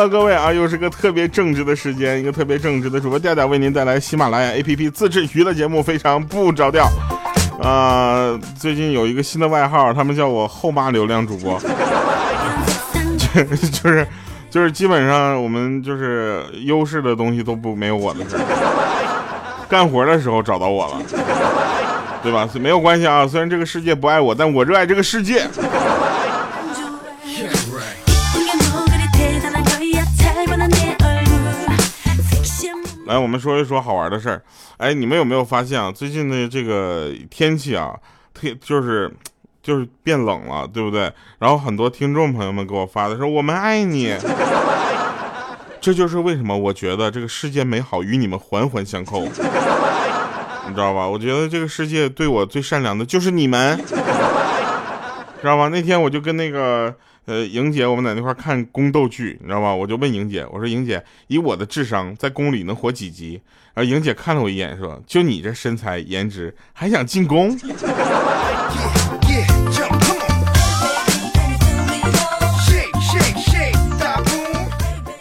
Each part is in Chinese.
Hello，各位啊，又是个特别正直的时间，一个特别正直的主播调调为您带来喜马拉雅 APP 自制娱乐节目，非常不着调。啊，最近有一个新的外号，他们叫我后妈流量主播，就 就是就是基本上我们就是优势的东西都不没有我的事干活的时候找到我了，对吧？没有关系啊，虽然这个世界不爱我，但我热爱这个世界。来，我们说一说好玩的事儿。哎，你们有没有发现啊？最近的这个天气啊，特就是就是变冷了，对不对？然后很多听众朋友们给我发的说：“我们爱你。”这就是为什么我觉得这个世界美好与你们环环相扣，你知道吧？我觉得这个世界对我最善良的就是你们，知道吧？那天我就跟那个。呃，莹姐，我们在那块看宫斗剧，你知道吧？我就问莹姐，我说莹姐，以我的智商，在宫里能活几集？然后莹姐看了我一眼，说：“就你这身材颜值，还想进宫？”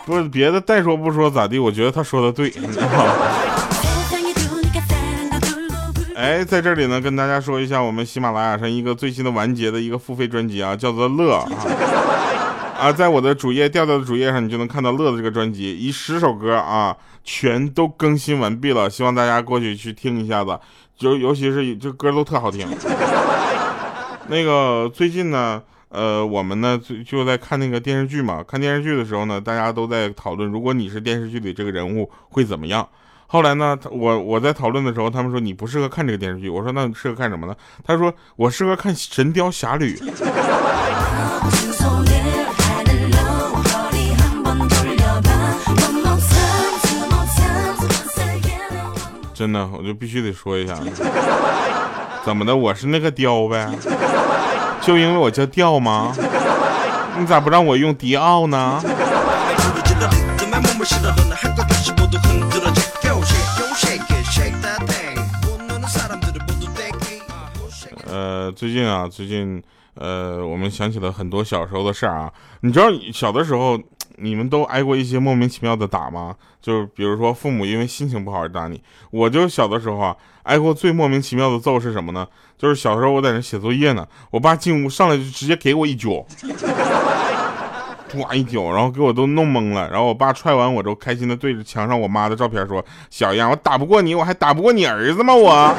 不是别的，再说不说咋地？我觉得他说的对，你知道吗？哎，在这里呢，跟大家说一下，我们喜马拉雅上一个最新的完结的一个付费专辑啊，叫做《乐》啊啊，在我的主页调调的主页上，你就能看到《乐》的这个专辑，以十首歌啊，全都更新完毕了，希望大家过去去听一下子，就尤其是这歌都特好听。那个最近呢，呃，我们呢就就在看那个电视剧嘛，看电视剧的时候呢，大家都在讨论，如果你是电视剧里这个人物会怎么样。后来呢，我我在讨论的时候，他们说你不适合看这个电视剧。我说那适合看什么呢？他说我适合看《神雕侠侣》。真的，我就必须得说一下，怎么的？我是那个雕呗？就因为我叫雕吗？你咋不让我用迪奥呢？呃，最近啊，最近，呃，我们想起了很多小时候的事儿啊。你知道小的时候，你们都挨过一些莫名其妙的打吗？就是比如说父母因为心情不好而打你。我就小的时候啊，挨过最莫名其妙的揍是什么呢？就是小时候我在那写作业呢，我爸进屋上来就直接给我一脚，抓一脚，然后给我都弄懵了。然后我爸踹完我之后，开心的对着墙上我妈的照片说：“小样，我打不过你，我还打不过你儿子吗？我。”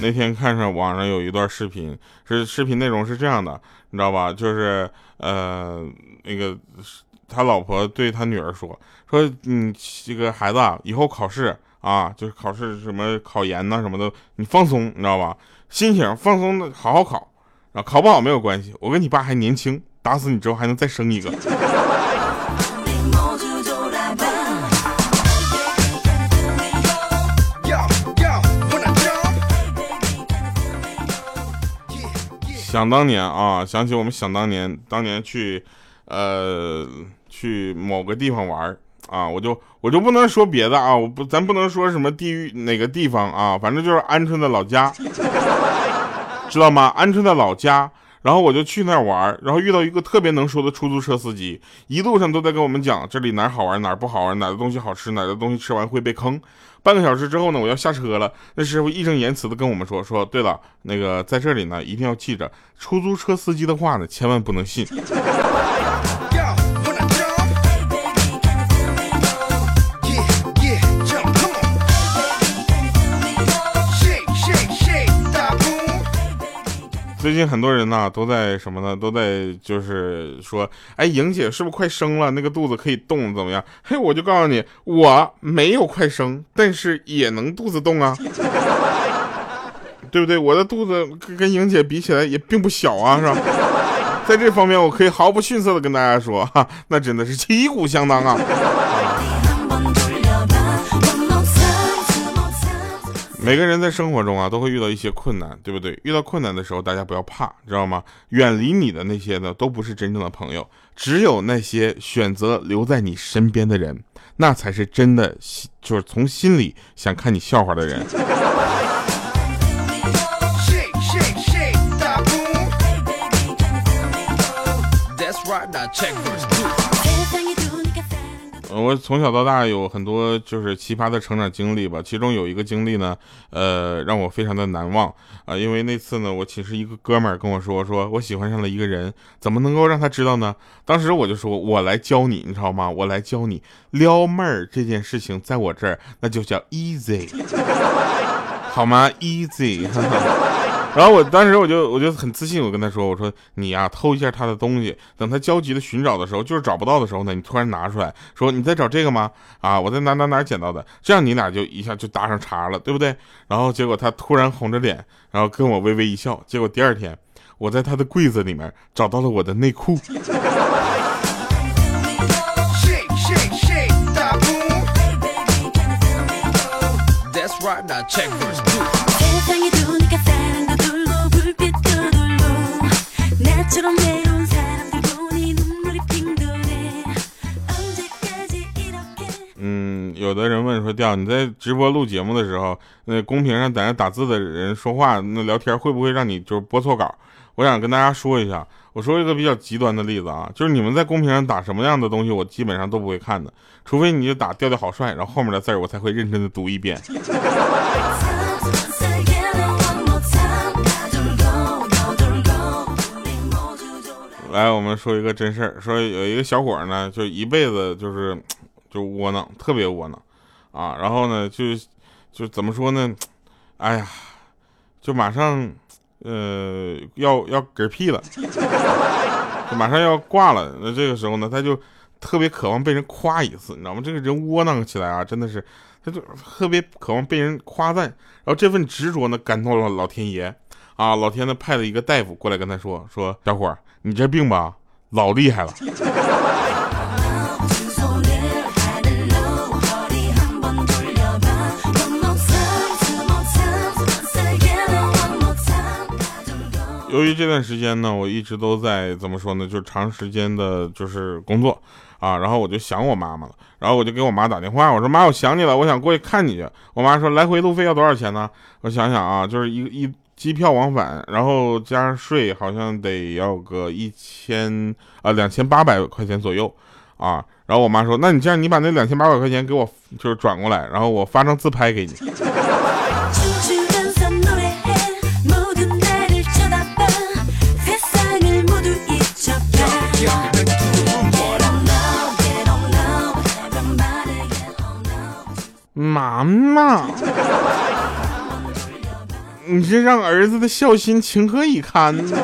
那天看上网上有一段视频，是视频内容是这样的，你知道吧？就是呃，那个他老婆对他女儿说说，你这个孩子啊，以后考试啊，就是考试什么考研呐什么的，你放松，你知道吧？心情放松的好好考，啊，考不好没有关系，我跟你爸还年轻，打死你之后还能再生一个。想当年啊，想起我们想当年，当年去，呃，去某个地方玩啊，我就我就不能说别的啊，我不，咱不能说什么地域哪个地方啊，反正就是鹌鹑的老家，知道吗？鹌鹑的老家。然后我就去那儿玩，然后遇到一个特别能说的出租车司机，一路上都在跟我们讲这里哪好玩哪不好玩，哪的东西好吃，哪的东西吃完会被坑。半个小时之后呢，我要下车了，那师傅义正言辞的跟我们说说，对了，那个在这里呢，一定要记着出租车司机的话呢，千万不能信。最近很多人呢都在什么呢？都在就是说，哎，莹姐是不是快生了？那个肚子可以动怎么样？嘿，我就告诉你，我没有快生，但是也能肚子动啊，对不对？我的肚子跟莹姐比起来也并不小啊，是吧？在这方面，我可以毫不逊色的跟大家说，哈，那真的是旗鼓相当啊。每个人在生活中啊，都会遇到一些困难，对不对？遇到困难的时候，大家不要怕，知道吗？远离你的那些呢，都不是真正的朋友，只有那些选择留在你身边的人，那才是真的，就是从心里想看你笑话的人。我从小到大有很多就是奇葩的成长经历吧，其中有一个经历呢，呃，让我非常的难忘啊，因为那次呢，我寝室一个哥们儿跟我说，说我喜欢上了一个人，怎么能够让他知道呢？当时我就说，我来教你，你知道吗？我来教你撩妹儿这件事情，在我这儿那就叫 easy，好吗？easy。然后我当时我就我就很自信，我跟他说，我说你呀偷一下他的东西，等他焦急的寻找的时候，就是找不到的时候呢，你突然拿出来说你在找这个吗？啊，我在哪哪哪捡到的，这样你俩就一下就搭上茬了，对不对？然后结果他突然红着脸，然后跟我微微一笑，结果第二天我在他的柜子里面找到了我的内裤。你在直播录节目的时候，那公屏上在那打字的人说话，那聊天会不会让你就是播错稿？我想跟大家说一下，我说一个比较极端的例子啊，就是你们在公屏上打什么样的东西，我基本上都不会看的，除非你就打调调好帅，然后后面的字我才会认真的读一遍。来，我们说一个真事儿。说有一个小伙呢，就一辈子就是就窝囊，特别窝囊啊。然后呢，就就怎么说呢？哎呀，就马上呃要要嗝屁了，就马上要挂了。那这个时候呢，他就特别渴望被人夸一次，你知道吗？这个人窝囊起来啊，真的是他就特别渴望被人夸赞。然后这份执着呢，感动了老天爷啊！老天呢派了一个大夫过来跟他说：“说小伙儿。”你这病吧，老厉害了。由于这段时间呢，我一直都在怎么说呢，就是长时间的，就是工作啊，然后我就想我妈妈了，然后我就给我妈打电话，我说妈，我想你了，我想过去看你去。我妈说来回路费要多少钱呢？我想想啊，就是一一。机票往返，然后加上税，好像得要个一千啊两千八百块钱左右啊。然后我妈说：“那你这样，你把那两千八百块钱给我，就是转过来，然后我发张自拍给你。” 妈妈。你这让儿子的孝心情何以堪呢？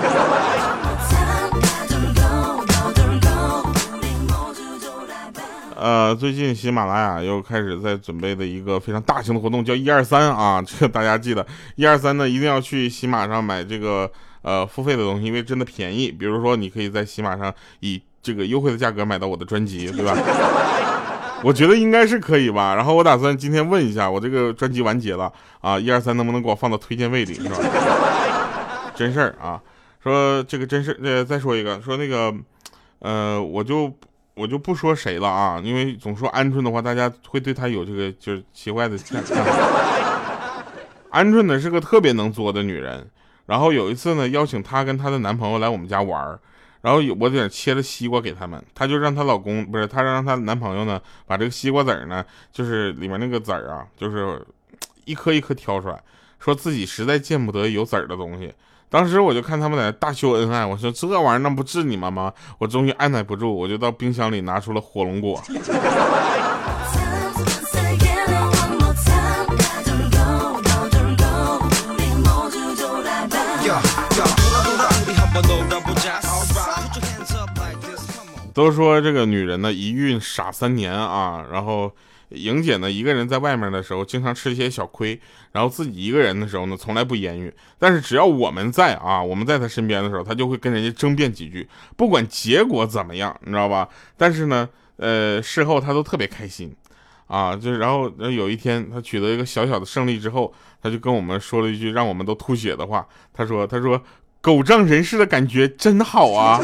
呃，最近喜马拉雅又开始在准备的一个非常大型的活动，叫一二三啊，这个大家记得一二三呢，一定要去喜马上买这个呃付费的东西，因为真的便宜。比如说，你可以在喜马上以这个优惠的价格买到我的专辑，对吧？我觉得应该是可以吧，然后我打算今天问一下，我这个专辑完结了啊，一二三能不能给我放到推荐位里，是吧？真事儿啊，说这个真事呃，再说一个，说那个，呃，我就我就不说谁了啊，因为总说鹌鹑的话，大家会对他有这个就是奇怪的看法。鹌鹑呢是个特别能作的女人，然后有一次呢，邀请她跟她的男朋友来我们家玩儿。然后我在切了西瓜给他们，她就让她老公不是她让她男朋友呢，把这个西瓜籽儿呢，就是里面那个籽儿啊，就是一颗一颗挑出来，说自己实在见不得有籽儿的东西。当时我就看他们在那大秀恩爱，我说这玩意儿那不治你们吗？我终于按耐不住，我就到冰箱里拿出了火龙果。都说这个女人呢一孕傻三年啊，然后莹姐呢一个人在外面的时候经常吃一些小亏，然后自己一个人的时候呢从来不言语，但是只要我们在啊，我们在她身边的时候，她就会跟人家争辩几句，不管结果怎么样，你知道吧？但是呢，呃，事后她都特别开心啊，就然后有一天她取得一个小小的胜利之后，她就跟我们说了一句让我们都吐血的话，她说：“她说狗仗人势的感觉真好啊。”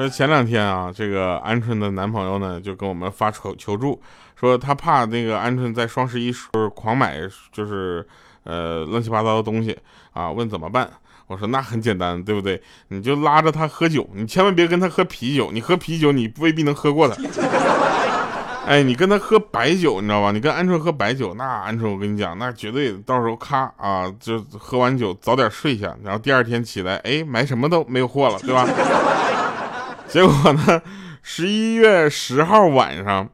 说前两天啊，这个鹌鹑的男朋友呢就跟我们发求求助，说他怕那个鹌鹑在双十一时候狂买，就是呃乱七八糟的东西啊，问怎么办？我说那很简单，对不对？你就拉着他喝酒，你千万别跟他喝啤酒，你喝啤酒你未必能喝过他。哎，你跟他喝白酒，你知道吧？你跟鹌鹑喝白酒，那鹌鹑我跟你讲，那绝对到时候咔啊，就喝完酒早点睡下，然后第二天起来，哎，买什么都没有货了，对吧？结果呢，十一月十号晚上，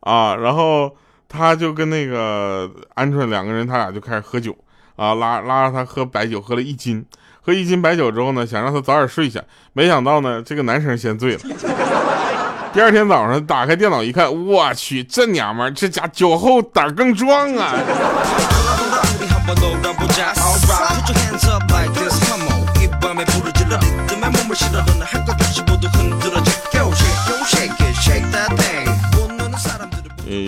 啊，然后他就跟那个鹌鹑两个人，他俩就开始喝酒，啊，拉拉着他喝白酒，喝了一斤，喝一斤白酒之后呢，想让他早点睡下，没想到呢，这个男生先醉了。第二天早上打开电脑一看，我去，这娘们儿这家酒后胆更壮啊！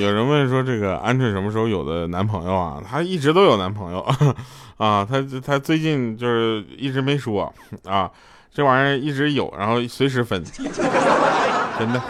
有人问说，这个鹌鹑什么时候有的男朋友啊？她一直都有男朋友 啊，她她最近就是一直没说啊，这玩意儿一直有，然后随时分。真的。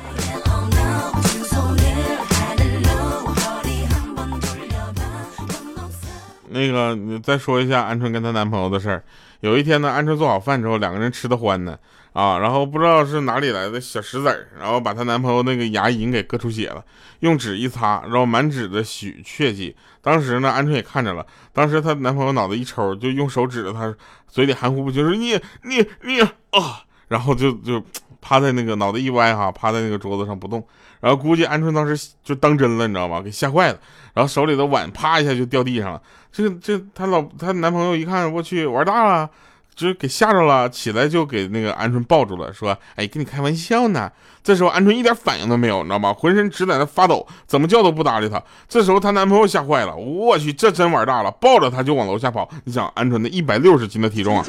那个，你再说一下鹌鹑跟她男朋友的事儿。有一天呢，鹌鹑做好饭之后，两个人吃的欢呢，啊，然后不知道是哪里来的小石子儿，然后把她男朋友那个牙龈给割出血了，用纸一擦，然后满纸的血血迹。当时呢，鹌鹑也看着了，当时她男朋友脑子一抽，就用手指着她嘴里含糊不清说：“你你你啊！”然后就就。趴在那个脑袋一歪哈，趴在那个桌子上不动，然后估计鹌鹑当时就当真了，你知道吗？给吓坏了，然后手里的碗啪一下就掉地上了。这这她老她男朋友一看，我去玩大了，就是给吓着了，起来就给那个鹌鹑抱住了，说：“哎，跟你开玩笑呢。”这时候鹌鹑一点反应都没有，你知道吗？浑身直在那发抖，怎么叫都不搭理他。这时候她男朋友吓坏了，我去，这真玩大了，抱着她就往楼下跑。你想，鹌鹑那一百六十斤的体重啊！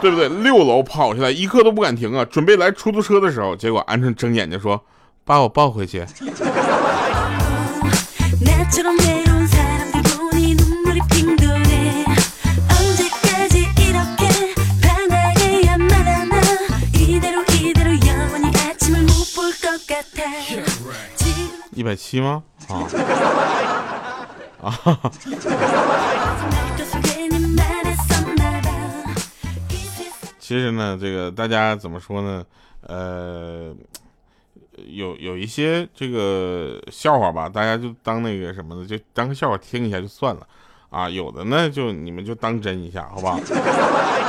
对不对？六楼跑下来，一刻都不敢停啊！准备来出租车的时候，结果鹌鹑睁眼睛说：“把我抱回去。”一百七吗？啊啊！其实呢，这个大家怎么说呢？呃，有有一些这个笑话吧，大家就当那个什么的，就当个笑话听一下就算了啊。有的呢，就你们就当真一下，好不好？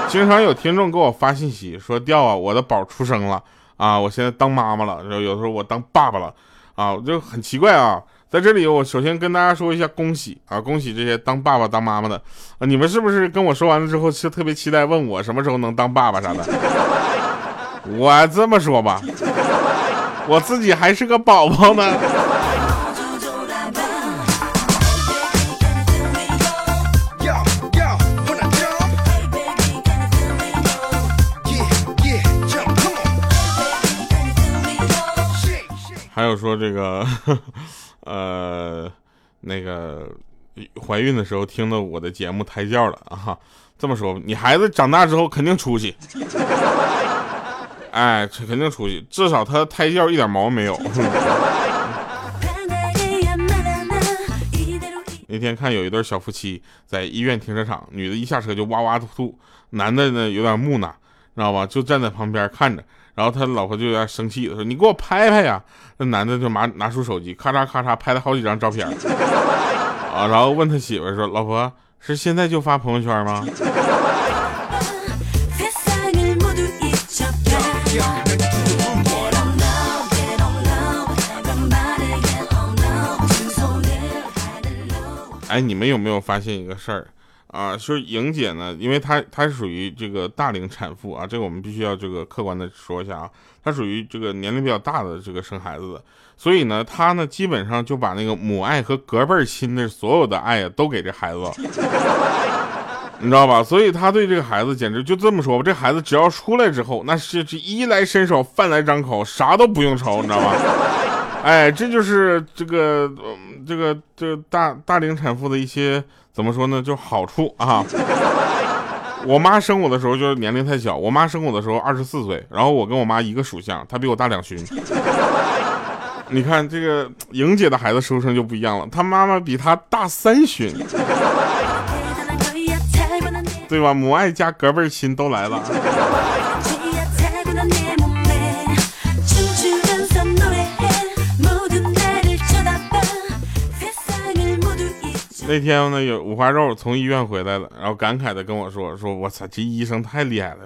经常有听众给我发信息说：“掉啊，我的宝出生了啊，我现在当妈妈了，然后有时候我当爸爸了啊，我就很奇怪啊。”在这里，我首先跟大家说一下恭喜啊！恭喜这些当爸爸当妈妈的啊！你们是不是跟我说完了之后是特别期待问我什么时候能当爸爸啥的？我这么说吧，我自己还是个宝宝呢。还有说这个。呃，那个怀孕的时候听到我的节目胎教了啊！这么说，你孩子长大之后肯定出息，哎，肯定出息，至少他胎教一点毛没有。那天看有一对小夫妻在医院停车场，女的一下车就哇哇吐吐，男的呢有点木讷，知道吧？就站在旁边看着。然后他老婆就有点生气了说：“你给我拍拍呀！”那男的就拿拿出手机，咔嚓咔嚓拍了好几张照片啊，然后问他媳妇说：“老婆是现在就发朋友圈吗？”哎，你们有没有发现一个事儿？啊，就是莹姐呢，因为她她是属于这个大龄产妇啊，这个我们必须要这个客观的说一下啊，她属于这个年龄比较大的这个生孩子的，所以呢，她呢基本上就把那个母爱和隔辈亲的所有的爱啊都给这孩子，你知道吧？所以她对这个孩子简直就这么说吧，这孩子只要出来之后，那是这衣来伸手，饭来张口，啥都不用愁，你知道吧？哎，这就是这个这个这个大大龄产妇的一些。怎么说呢？就好处啊，我妈生我的时候就是年龄太小，我妈生我的时候二十四岁，然后我跟我妈一个属相，她比我大两旬。你看这个莹姐的孩子出生就不一样了，她妈妈比她大三旬，对吧？母爱加隔辈亲都来了。那天呢，有五花肉从医院回来了，然后感慨的跟我说：“说我操，这医生太厉害了，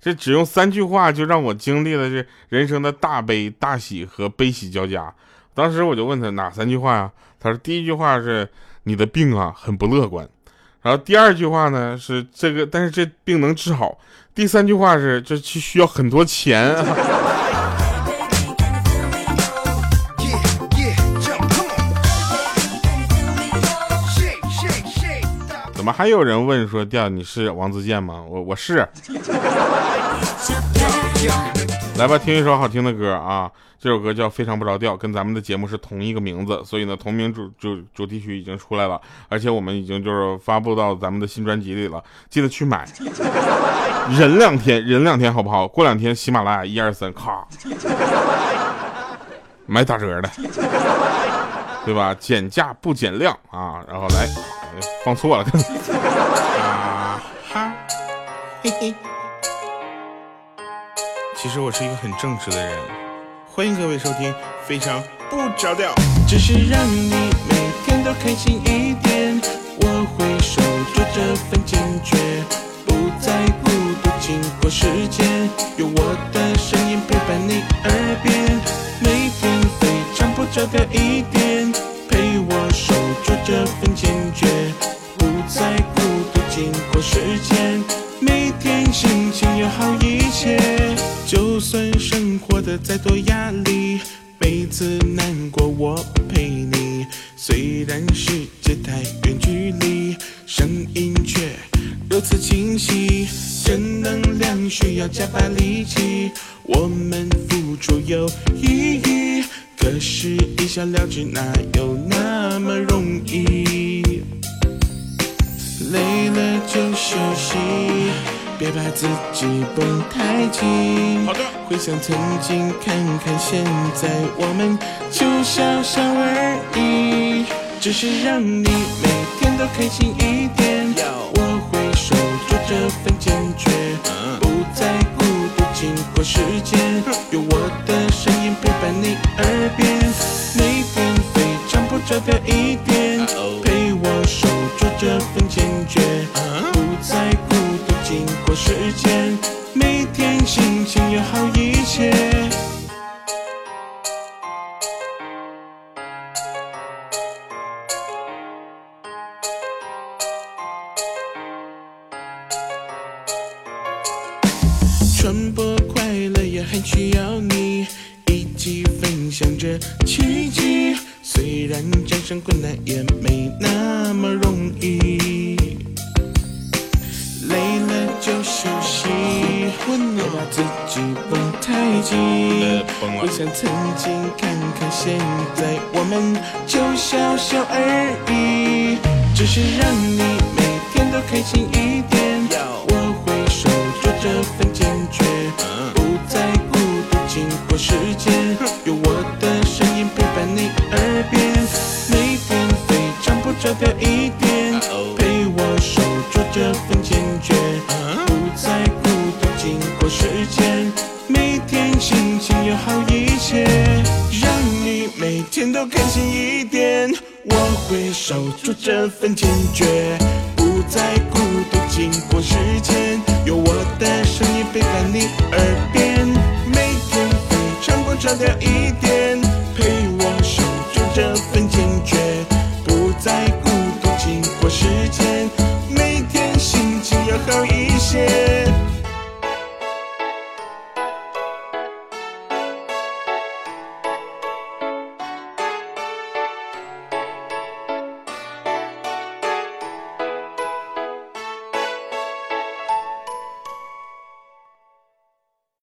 这只用三句话就让我经历了这人生的大悲大喜和悲喜交加。”当时我就问他哪三句话呀？他说第一句话是你的病啊很不乐观，然后第二句话呢是这个，但是这病能治好。第三句话是这需要很多钱。还有人问说调你是王自健吗？我我是。来吧，听一首好听的歌啊！这首歌叫《非常不着调》，跟咱们的节目是同一个名字，所以呢，同名主主主题曲已经出来了，而且我们已经就是发布到咱们的新专辑里了，记得去买。忍两天，忍两天好不好？过两天喜马拉雅一二三，咔，买打折的，对吧？减价不减量啊！然后来。放错了，啊哈，嘿嘿。其实我是一个很正直的人，欢迎各位收听《非常不着调》。只是让你每天都开心力气，我们付出有意义。可是一笑了之哪有那么容易？累了就休息，别把自己绷太紧。好的。回想曾经，看看现在，我们就笑笑而已。只是让你每天都开心一点。我会守住这份坚决，时间，有我的声音陪伴你耳边，每天非常不着调一点，别把自己绷太紧，回想曾经，看看现在，我们就笑笑而已。只是让你每天都开心一点，我会守住这份坚决，不再孤独经过时间，有我的声音陪伴你耳边，每天非常不着调一点，守住这份坚决，不再孤独经过时间，有我的声音陪伴你耳边，每天非常不着调一点，陪我守住这份坚决，不再孤独经过时间，每天心情要好一些。